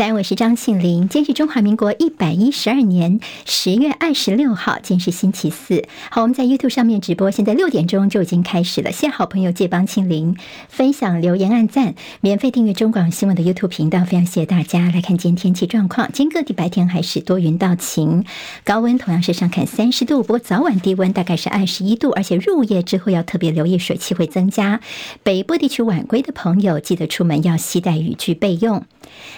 在安，我是张庆玲。今天是中华民国一百一十二年十月二十六号，今天是星期四。好，我们在 YouTube 上面直播，现在六点钟就已经开始了。谢好朋友借帮庆玲分享、留言、按赞，免费订阅中广新闻的 YouTube 频道。非常谢谢大家来看今天天气状况。今天各地白天还是多云到晴，高温同样是上看三十度，不过早晚低温大概是二十一度，而且入夜之后要特别留意水汽会增加。北部地区晚归的朋友记得出门要携带雨具备用。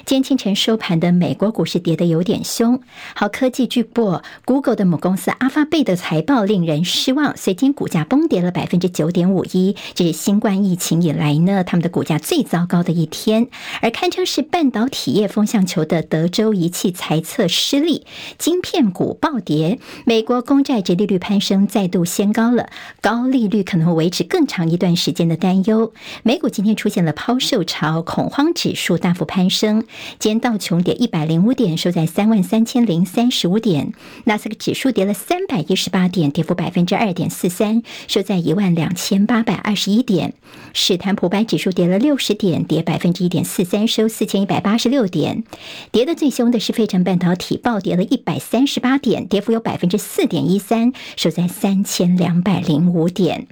今天清晨收盘的美国股市跌得有点凶。好，科技巨擘 Google 的母公司阿发贝的财报令人失望，随今股价崩跌了百分之九点五一，这是新冠疫情以来呢，他们的股价最糟糕的一天。而堪称是半导体业风向球的德州仪器财测失利，晶片股暴跌。美国公债殖利率攀升，再度掀高了，高利率可能会维持更长一段时间的担忧。美股今天出现了抛售潮，恐慌指数大幅攀升。升，今天道琼跌一百零五点，收在三万三千零三十五点；纳斯克指数跌了三百一十八点，跌幅百分之二点四三，收在一万两千八百二十一点；史坦普白指数跌了六十点，跌百分之一点四三，收四千一百八十六点。跌得最凶的是费城半导体，暴跌了一百三十八点，跌幅有百分之四点一三，收在三千两百零五点。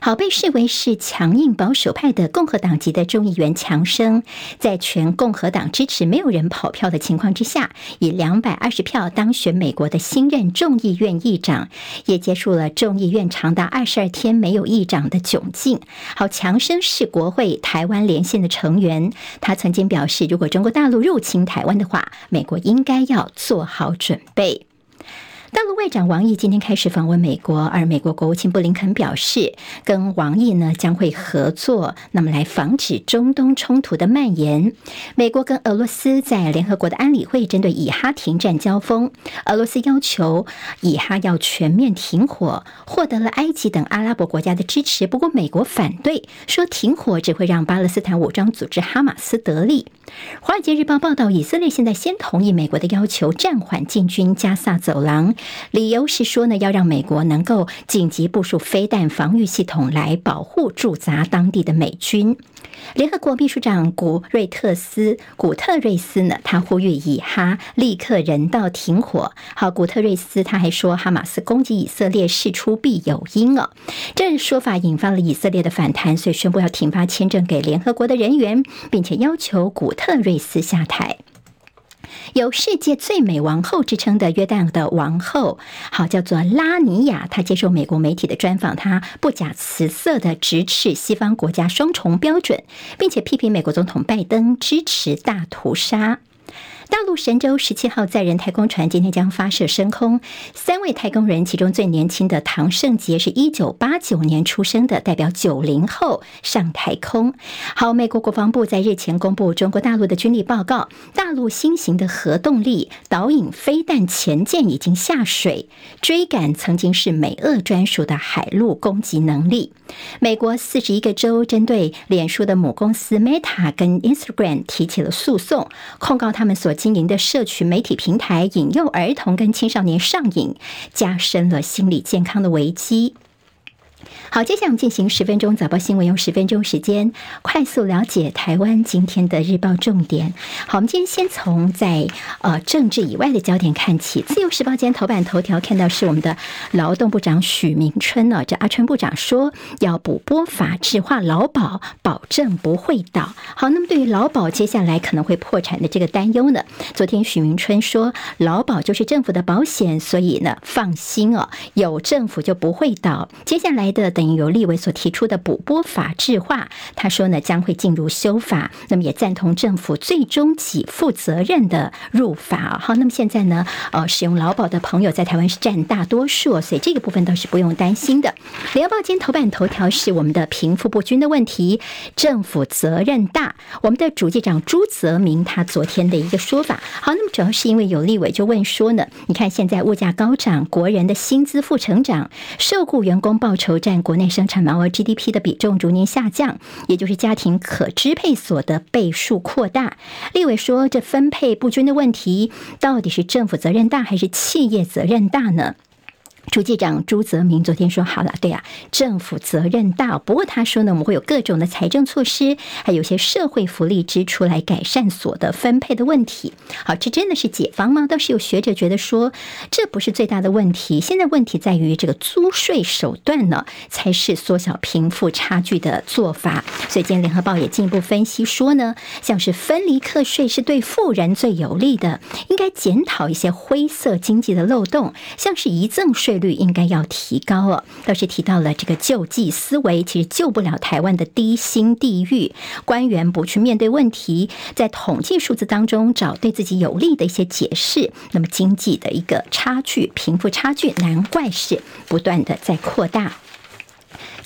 好，被视为是强硬保守派的共和党籍的众议员强生，在全共和党支持没有人跑票的情况之下，以两百二十票当选美国的新任众议院议长，也结束了众议院长达二十二天没有议长的窘境。好，强生是国会台湾连线的成员，他曾经表示，如果中国大陆入侵台湾的话，美国应该要做好准备。大陆外长王毅今天开始访问美国，而美国国务卿布林肯表示，跟王毅呢将会合作，那么来防止中东冲突的蔓延。美国跟俄罗斯在联合国的安理会针对以哈停战交锋，俄罗斯要求以哈要全面停火，获得了埃及等阿拉伯国家的支持。不过美国反对，说停火只会让巴勒斯坦武装组织哈马斯得利。华尔街日报报道，以色列现在先同意美国的要求，暂缓进军加萨走廊。理由是说呢，要让美国能够紧急部署飞弹防御系统来保护驻扎当地的美军。联合国秘书长古瑞特斯古特瑞斯呢，他呼吁以哈立刻人道停火。好，古特瑞斯他还说，哈马斯攻击以色列事出必有因哦。这说法引发了以色列的反弹，所以宣布要停发签证给联合国的人员，并且要求古特瑞斯下台。有世界最美王后之称的约旦的王后，好，叫做拉尼亚。她接受美国媒体的专访，她不假辞色的直斥西方国家双重标准，并且批评美国总统拜登支持大屠杀。大陆神舟十七号载人太空船今天将发射升空，三位太空人，其中最年轻的唐胜杰是一九八九年出生的，代表九零后上太空。好，美国国防部在日前公布中国大陆的军力报告，大陆新型的核动力导引飞弹潜舰已经下水，追赶曾经是美俄专属的海陆攻击能力。美国四十一个州针对脸书的母公司 Meta 跟 Instagram 提起了诉讼，控告他们所经营的社群媒体平台引诱儿童跟青少年上瘾，加深了心理健康的危机。好，接下来我们进行十分钟早报新闻，用十分钟时间快速了解台湾今天的日报重点。好，我们今天先从在呃政治以外的焦点看起。自由时报今天头版头条看到是我们的劳动部长许明春呢，这阿春部长说要补拨法制化劳保，保证不会倒。好，那么对于劳保接下来可能会破产的这个担忧呢，昨天许明春说劳保就是政府的保险，所以呢放心哦，有政府就不会倒。接下来的。等于由立委所提出的补拨法制化，他说呢将会进入修法，那么也赞同政府最终给负责任的入法。好，那么现在呢，呃，使用劳保的朋友在台湾是占大多数，所以这个部分倒是不用担心的。联合报今天头版头条是我们的贫富不均的问题，政府责任大。我们的主计长朱泽明他昨天的一个说法，好，那么主要是因为有立委就问说呢，你看现在物价高涨，国人的薪资负成长，受雇员工报酬占国内生产毛额 GDP 的比重逐年下降，也就是家庭可支配所得倍数扩大。立委说，这分配不均的问题，到底是政府责任大还是企业责任大呢？主计长朱泽民昨天说：“好了，对啊，政府责任大。不过他说呢，我们会有各种的财政措施，还有些社会福利支出来改善所得分配的问题。好，这真的是解方吗？倒是有学者觉得说，这不是最大的问题。现在问题在于这个租税手段呢，才是缩小贫富差距的做法。所以今天联合报也进一步分析说呢，像是分离课税是对富人最有利的，应该检讨一些灰色经济的漏洞，像是遗赠税。”率应该要提高哦，倒是提到了这个救济思维，其实救不了台湾的低薪地狱。官员不去面对问题，在统计数字当中找对自己有利的一些解释，那么经济的一个差距、贫富差距，难怪是不断的在扩大。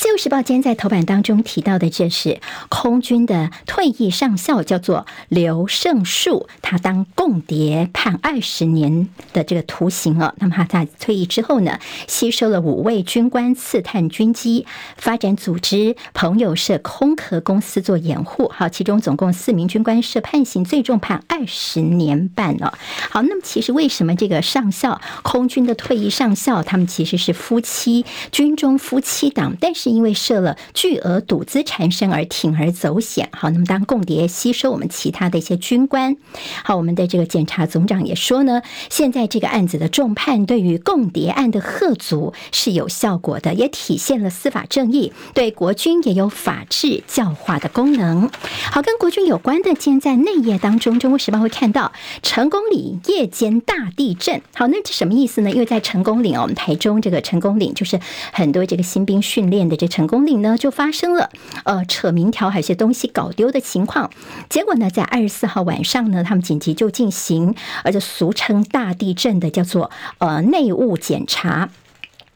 自由时报今天在头版当中提到的，这是空军的退役上校，叫做刘胜树，他当共谍判二十年的这个徒刑哦。那么他在退役之后呢，吸收了五位军官刺探军机，发展组织朋友社空壳公司做掩护。好，其中总共四名军官涉判刑，最重判二十年半哦。好，那么其实为什么这个上校空军的退役上校，他们其实是夫妻，军中夫妻档，但是。因为设了巨额赌资缠身而铤而走险，好，那么当共谍吸收我们其他的一些军官，好，我们的这个检察总长也说呢，现在这个案子的重判对于共谍案的吓阻是有效果的，也体现了司法正义，对国军也有法治教化的功能。好，跟国军有关的，今天在内页当中，《中国时报》会看到成功岭夜间大地震。好，那这什么意思呢？因为在成功岭哦，我们台中这个成功岭就是很多这个新兵训练的。这成功岭呢，就发生了呃扯民条，还有些东西搞丢的情况。结果呢，在二十四号晚上呢，他们紧急就进行，而且俗称大地震的叫做呃内务检查。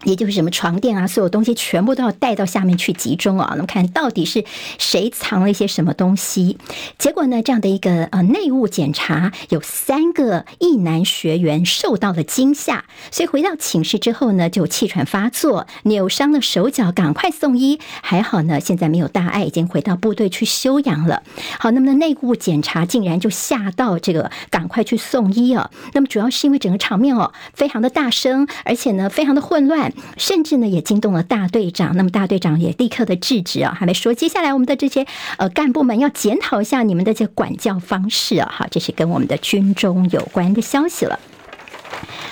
也就是什么床垫啊，所有东西全部都要带到下面去集中啊。那么看到底是谁藏了一些什么东西？结果呢，这样的一个呃内务检查，有三个一男学员受到了惊吓，所以回到寝室之后呢，就气喘发作，扭伤了手脚，赶快送医。还好呢，现在没有大碍，已经回到部队去休养了。好，那么呢，内务检查竟然就吓到这个赶快去送医啊。那么主要是因为整个场面哦，非常的大声，而且呢，非常的混乱。甚至呢，也惊动了大队长。那么大队长也立刻的制止啊，还没说接下来我们的这些呃干部们要检讨一下你们的这管教方式啊。好，这是跟我们的军中有关的消息了。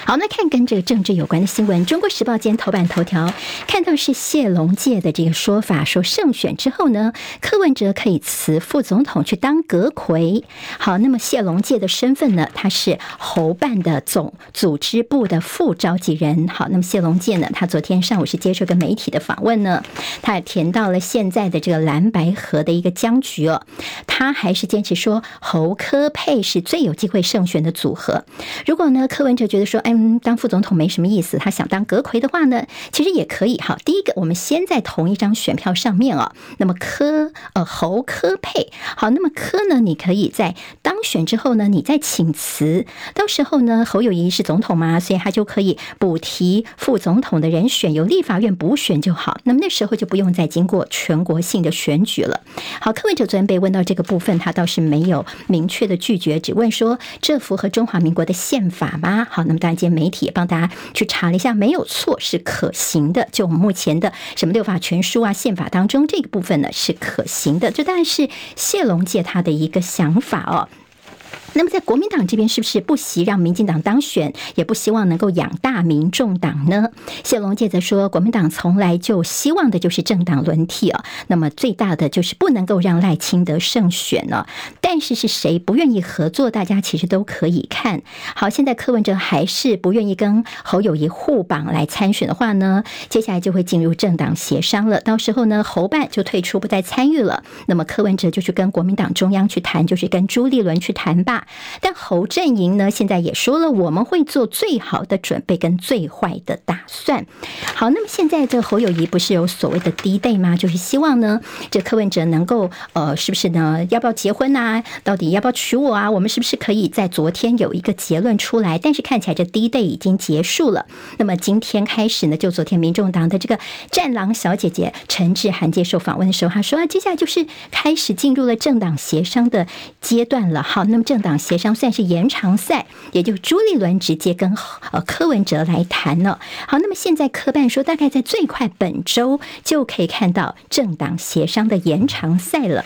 好，那看跟这个政治有关的新闻，《中国时报》今天头版头条看到是谢龙介的这个说法，说胜选之后呢，柯文哲可以辞副总统去当阁揆。好，那么谢龙介的身份呢，他是侯办的总组织部的副召集人。好，那么谢龙介呢，他昨天上午是接受个媒体的访问呢，他也填到了现在的这个蓝白河的一个僵局哦，他还是坚持说侯柯配是最有机会胜选的组合。如果呢，柯文哲觉得说，嗯，当副总统没什么意思。他想当阁魁的话呢，其实也可以。好，第一个，我们先在同一张选票上面啊。那么柯呃侯柯配好，那么柯呢，你可以在当选之后呢，你再请辞。到时候呢，侯友谊是总统嘛，所以他就可以补提副总统的人选，由立法院补选就好。那么那时候就不用再经过全国性的选举了。好，柯文哲昨天被问到这个部分，他倒是没有明确的拒绝，只问说这符合中华民国的宪法吗？好，那么当然。媒体也帮大家去查了一下，没有错，是可行的。就我们目前的什么六法全书啊、宪法当中这个部分呢，是可行的。这当然是谢龙介他的一个想法哦。那么在国民党这边是不是不惜让民进党当选，也不希望能够养大民众党呢？谢龙介则说，国民党从来就希望的就是政党轮替啊。那么最大的就是不能够让赖清德胜选呢。但是是谁不愿意合作，大家其实都可以看好。现在柯文哲还是不愿意跟侯友谊互绑来参选的话呢，接下来就会进入政党协商了。到时候呢，侯办就退出不再参与了。那么柯文哲就去跟国民党中央去谈，就是跟朱立伦去谈吧。但侯阵营呢，现在也说了，我们会做最好的准备跟最坏的打算。好，那么现在这侯友谊不是有所谓的低 day 吗？就是希望呢，这柯文哲能够呃，是不是呢？要不要结婚啊？到底要不要娶我啊？我们是不是可以在昨天有一个结论出来？但是看起来这低 day 已经结束了。那么今天开始呢，就昨天民众党的这个战狼小姐姐陈志涵接受访问的时候，她说啊，接下来就是开始进入了政党协商的阶段了。好，那么政党。协商算是延长赛，也就朱立伦直接跟呃柯文哲来谈了。好，那么现在科办说，大概在最快本周就可以看到政党协商的延长赛了。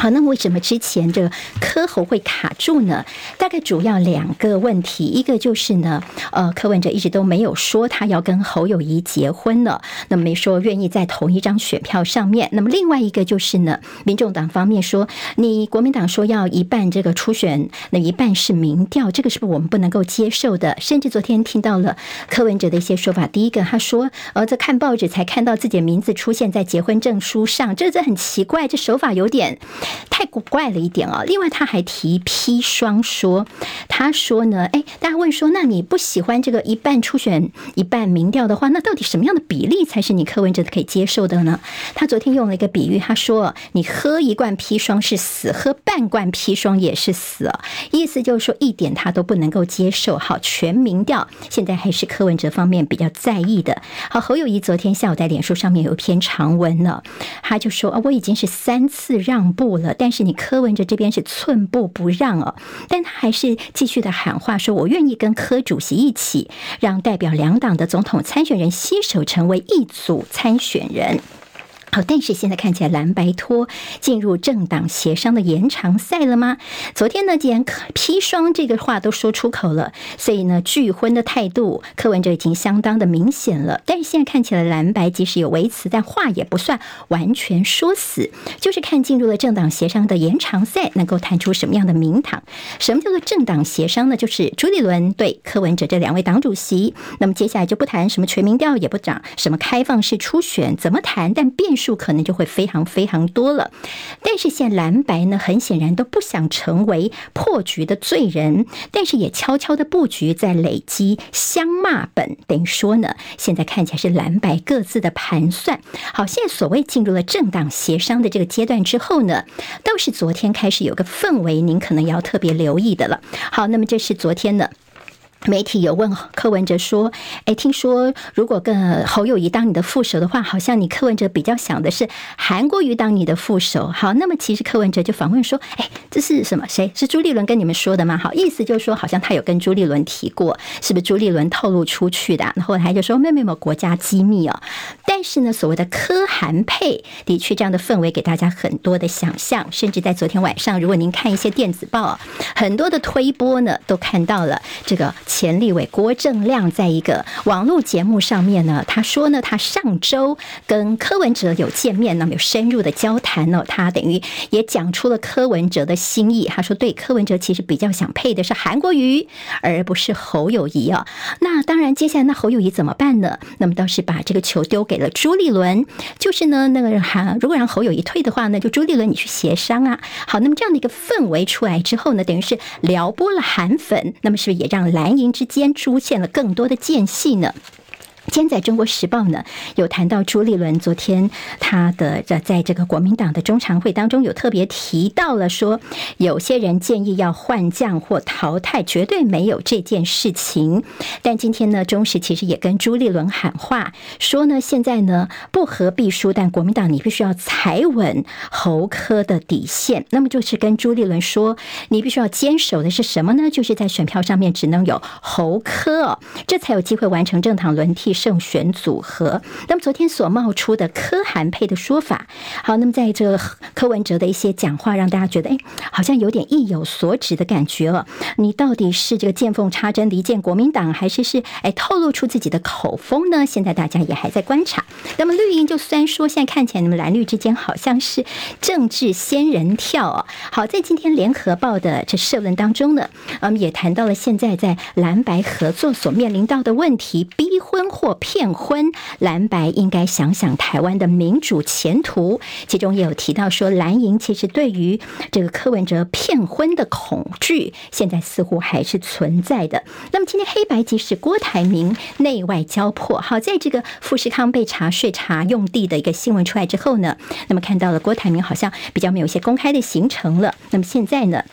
好，那为什么之前这个柯侯会卡住呢？大概主要两个问题，一个就是呢，呃，柯文哲一直都没有说他要跟侯友谊结婚了，那么没说愿意在同一张选票上面。那么另外一个就是呢，民众党方面说，你国民党说要一半这个初选，那一半是民调，这个是不是我们不能够接受的？甚至昨天听到了柯文哲的一些说法，第一个他说，呃，在看报纸才看到自己的名字出现在结婚证书上，这这很奇怪，这手法有点。太古怪了一点啊！另外，他还提砒霜说，他说呢，哎，大家问说，那你不喜欢这个一半初选一半民调的话，那到底什么样的比例才是你柯文哲可以接受的呢？他昨天用了一个比喻，他说，你喝一罐砒霜是死，喝半罐砒霜也是死，意思就是说一点他都不能够接受。好，全民调现在还是柯文哲方面比较在意的。好，侯友谊昨天下午在脸书上面有一篇长文呢，他就说啊，我已经是三次让步了。但是你柯文哲这边是寸步不让哦，但他还是继续的喊话说：“我愿意跟柯主席一起，让代表两党的总统参选人携手成为一组参选人。”好，但是现在看起来蓝白拖进入政党协商的延长赛了吗？昨天呢，既然砒霜这个话都说出口了，所以呢，拒婚的态度柯文哲已经相当的明显了。但是现在看起来蓝白即使有维持，但话也不算完全说死，就是看进入了政党协商的延长赛，能够谈出什么样的名堂。什么叫做政党协商呢？就是朱立伦对柯文哲这两位党主席，那么接下来就不谈什么全民调，也不讲什么开放式初选，怎么谈？但变。数可能就会非常非常多了，但是现在蓝白呢，很显然都不想成为破局的罪人，但是也悄悄的布局在累积相骂本，等于说呢，现在看起来是蓝白各自的盘算。好，现在所谓进入了政党协商的这个阶段之后呢，倒是昨天开始有个氛围，您可能要特别留意的了。好，那么这是昨天的。媒体有问柯文哲说：“哎，听说如果跟侯友谊当你的副手的话，好像你柯文哲比较想的是韩国瑜当你的副手。好，那么其实柯文哲就反问说：‘哎，这是什么？谁是朱立伦跟你们说的吗？’好，意思就是说，好像他有跟朱立伦提过，是不是朱立伦透露出去的？然后他就说：‘没有没，国家机密哦。’但是呢，所谓的柯韩配，的确这样的氛围给大家很多的想象。甚至在昨天晚上，如果您看一些电子报，很多的推播呢，都看到了这个。”前立委郭正亮在一个网络节目上面呢，他说呢，他上周跟柯文哲有见面，那么有深入的交谈呢，他等于也讲出了柯文哲的心意。他说，对柯文哲其实比较想配的是韩国瑜，而不是侯友谊啊。那当然，接下来那侯友谊怎么办呢？那么倒是把这个球丢给了朱立伦，就是呢，那个韩如果让侯友谊退的话呢，就朱立伦你去协商啊。好，那么这样的一个氛围出来之后呢，等于是撩拨了韩粉，那么是不是也让蓝？之间出现了更多的间隙呢？今天在中国时报呢，有谈到朱立伦昨天他的在在这个国民党的中常会当中，有特别提到了说，有些人建议要换将或淘汰，绝对没有这件事情。但今天呢，中时其实也跟朱立伦喊话，说呢，现在呢不和必输，但国民党你必须要踩稳侯科的底线。那么就是跟朱立伦说，你必须要坚守的是什么呢？就是在选票上面只能有侯科，这才有机会完成政党轮替。胜选组合，那么昨天所冒出的柯韩配的说法，好，那么在这柯文哲的一些讲话，让大家觉得，哎，好像有点意有所指的感觉了。你到底是这个见缝插针离间国民党，还是是哎透露出自己的口风呢？现在大家也还在观察。那么绿营就虽然说现在看起来你们蓝绿之间好像是政治仙人跳哦。好，在今天联合报的这社论当中呢，嗯，也谈到了现在在蓝白合作所面临到的问题，逼婚。或骗婚，蓝白应该想想台湾的民主前途。其中也有提到说，蓝营其实对于这个柯文哲骗婚的恐惧，现在似乎还是存在的。那么今天黑白即使郭台铭内外交迫，好，在这个富士康被查税查用地的一个新闻出来之后呢，那么看到了郭台铭好像比较没有一些公开的行程了。那么现在呢？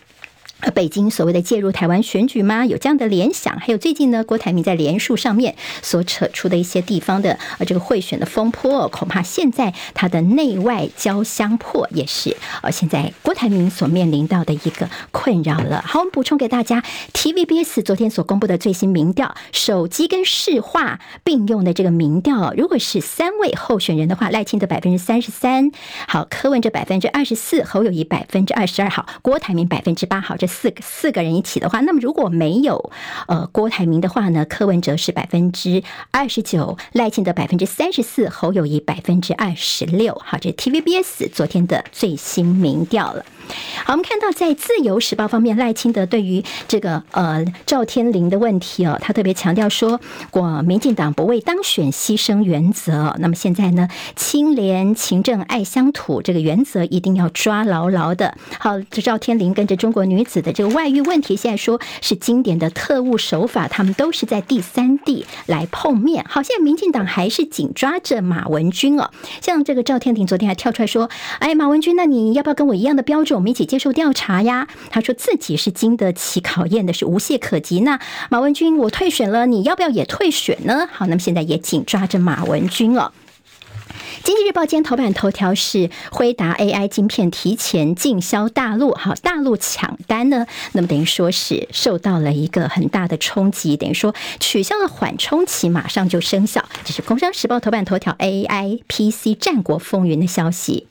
呃，北京所谓的介入台湾选举吗？有这样的联想？还有最近呢，郭台铭在连署上面所扯出的一些地方的呃这个贿选的风波，恐怕现在他的内外交相迫，也是呃现在郭台铭所面临到的一个困扰了。好，我们补充给大家，TVBS 昨天所公布的最新民调，手机跟市话并用的这个民调，如果是三位候选人的话，赖清德百分之三十三，好，柯文哲百分之二十四，侯友谊百分之二十二，好，郭台铭百分之八，好，这。四个四个人一起的话，那么如果没有呃郭台铭的话呢，柯文哲是百分之二十九，赖清德百分之三十四，侯友谊百分之二十六。好，这 TVBS 昨天的最新民调了。好，我们看到在自由时报方面，赖清德对于这个呃赵天麟的问题哦，他特别强调说，过民进党不为当选牺牲原则。那么现在呢，清廉勤政爱乡土这个原则一定要抓牢牢的。好，这赵天麟跟着中国女子的这个外遇问题，现在说是经典的特务手法，他们都是在第三地来碰面。好，现在民进党还是紧抓着马文君哦，像这个赵天庭昨天还跳出来说，哎，马文君，那你要不要跟我一样的标准？我们一起接受调查呀。他说自己是经得起考验的，是无懈可击。那马文君，我退选了，你要不要也退选呢？好，那么现在也紧抓着马文君哦。经济日报今天头版头条是辉达 AI 晶片提前进销大陆，好，大陆抢单呢，那么等于说是受到了一个很大的冲击，等于说取消了缓冲期，马上就生效。这是工商时报头版头条 AI PC 战国风云的消息。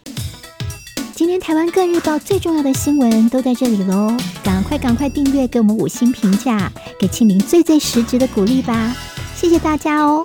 今天台湾各日报最重要的新闻都在这里喽！赶快赶快订阅，给我们五星评价，给庆明最最实质的鼓励吧！谢谢大家哦！